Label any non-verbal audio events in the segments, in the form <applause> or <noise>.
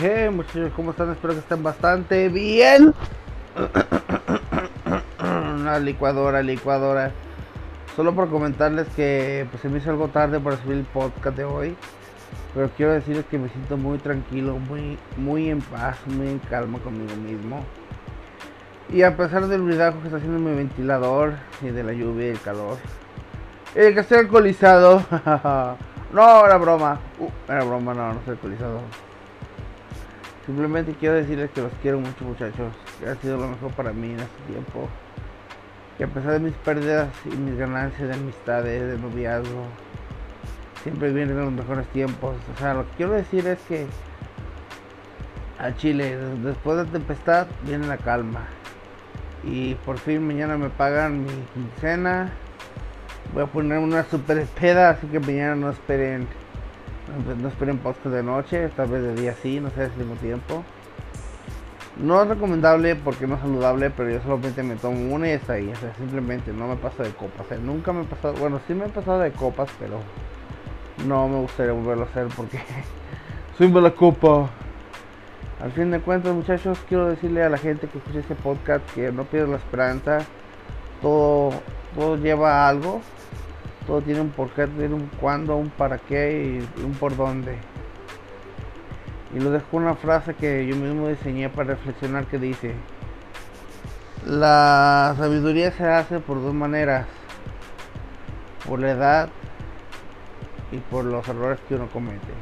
Hey, muchachos, ¿cómo están? Espero que estén bastante bien. <coughs> Una licuadora, licuadora. Solo por comentarles que pues, se me hizo algo tarde para subir el podcast de hoy. Pero quiero decirles que me siento muy tranquilo, muy, muy en paz, muy en calma conmigo mismo. Y a pesar del ruidajo que está haciendo mi ventilador y de la lluvia y el calor. Y que estoy alcoholizado. <laughs> no, era broma. Uh, era broma, no, no estoy alcoholizado. Simplemente quiero decirles que los quiero mucho muchachos, que ha sido lo mejor para mí en este tiempo. Que a pesar de mis pérdidas y mis ganancias de amistades, de noviazgo, siempre vienen los mejores tiempos. O sea, lo que quiero decir es que a Chile, después de la tempestad, viene la calma. Y por fin mañana me pagan mi quincena. Voy a poner una super peda, así que mañana no esperen no esperen podcast de noche, tal vez de día sí, no sé, al mismo tiempo. No es recomendable porque no es saludable, pero yo solamente me tomo una y está ahí. O sea, simplemente no me paso de copas. nunca me he pasado, bueno, sí me he pasado de copas, pero no me gustaría volverlo a hacer porque <laughs> soy mala copa. Al fin de cuentas, muchachos, quiero decirle a la gente que escucha este podcast que no pierda la esperanza. Todo, todo lleva a algo todo tiene un porqué, tiene un cuándo, un para qué y un por dónde. Y lo dejo una frase que yo mismo diseñé para reflexionar que dice, la sabiduría se hace por dos maneras, por la edad y por los errores que uno comete.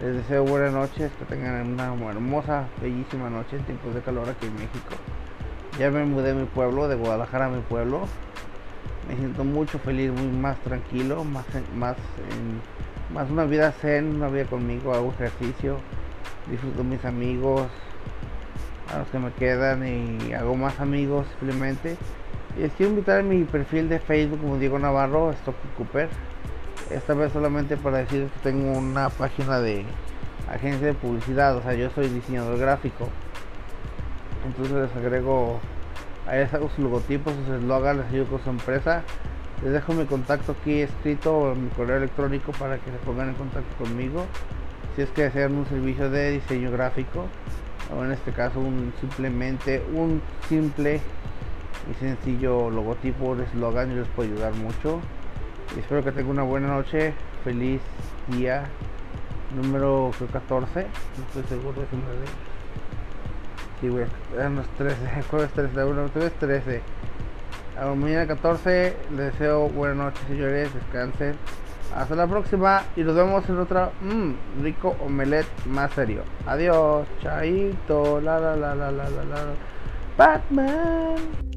Les deseo buenas noches, que tengan una hermosa, bellísima noche en tiempos de calor aquí en México. Ya me mudé a mi pueblo, de Guadalajara a mi pueblo me siento mucho feliz, muy más tranquilo, más, más, más una vida zen, una vida conmigo, hago ejercicio, disfruto mis amigos, a los que me quedan y hago más amigos simplemente. Y les quiero invitar a mi perfil de Facebook como Diego Navarro, Stocky Cooper. Esta vez solamente para decir que tengo una página de agencia de publicidad, o sea, yo soy diseñador gráfico. Entonces les agrego Ahí les hago sus logotipos, sus eslogans, les ayudo con su empresa. Les dejo mi contacto aquí escrito en mi correo electrónico para que se pongan en contacto conmigo. Si es que desean un servicio de diseño gráfico o en este caso un simplemente un simple y sencillo logotipo de eslogan, yo les puedo ayudar mucho. Espero que tengan una buena noche, feliz día número 14, no estoy seguro de si me Sí, güey, eran los 13, <laughs> jueves 13, bueno, jueves 13. A mañana 14, les deseo buenas noches, señores, descansen. Hasta la próxima y nos vemos en otra mmm, rico omelette más serio. Adiós, chaito, la la la la la la la. Batman.